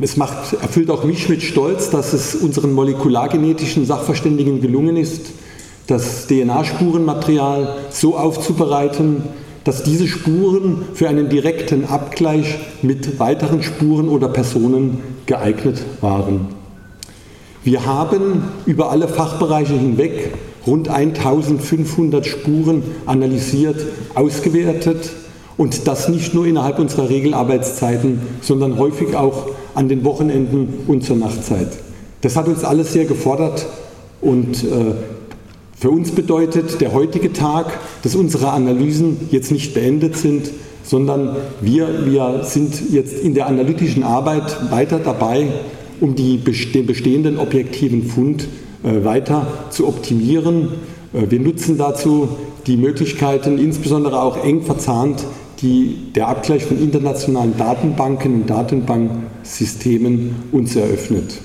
Es macht, erfüllt auch mich mit Stolz, dass es unseren molekulargenetischen Sachverständigen gelungen ist, das DNA-Spurenmaterial so aufzubereiten, dass diese Spuren für einen direkten Abgleich mit weiteren Spuren oder Personen geeignet waren. Wir haben über alle Fachbereiche hinweg rund 1500 Spuren analysiert, ausgewertet und das nicht nur innerhalb unserer Regelarbeitszeiten, sondern häufig auch an den Wochenenden und zur Nachtzeit. Das hat uns alles sehr gefordert und äh, für uns bedeutet der heutige Tag, dass unsere Analysen jetzt nicht beendet sind, sondern wir, wir sind jetzt in der analytischen Arbeit weiter dabei, um die, den bestehenden objektiven Fund äh, weiter zu optimieren. Äh, wir nutzen dazu die Möglichkeiten, insbesondere auch eng verzahnt die der Abgleich von internationalen Datenbanken und Datenbanksystemen uns eröffnet.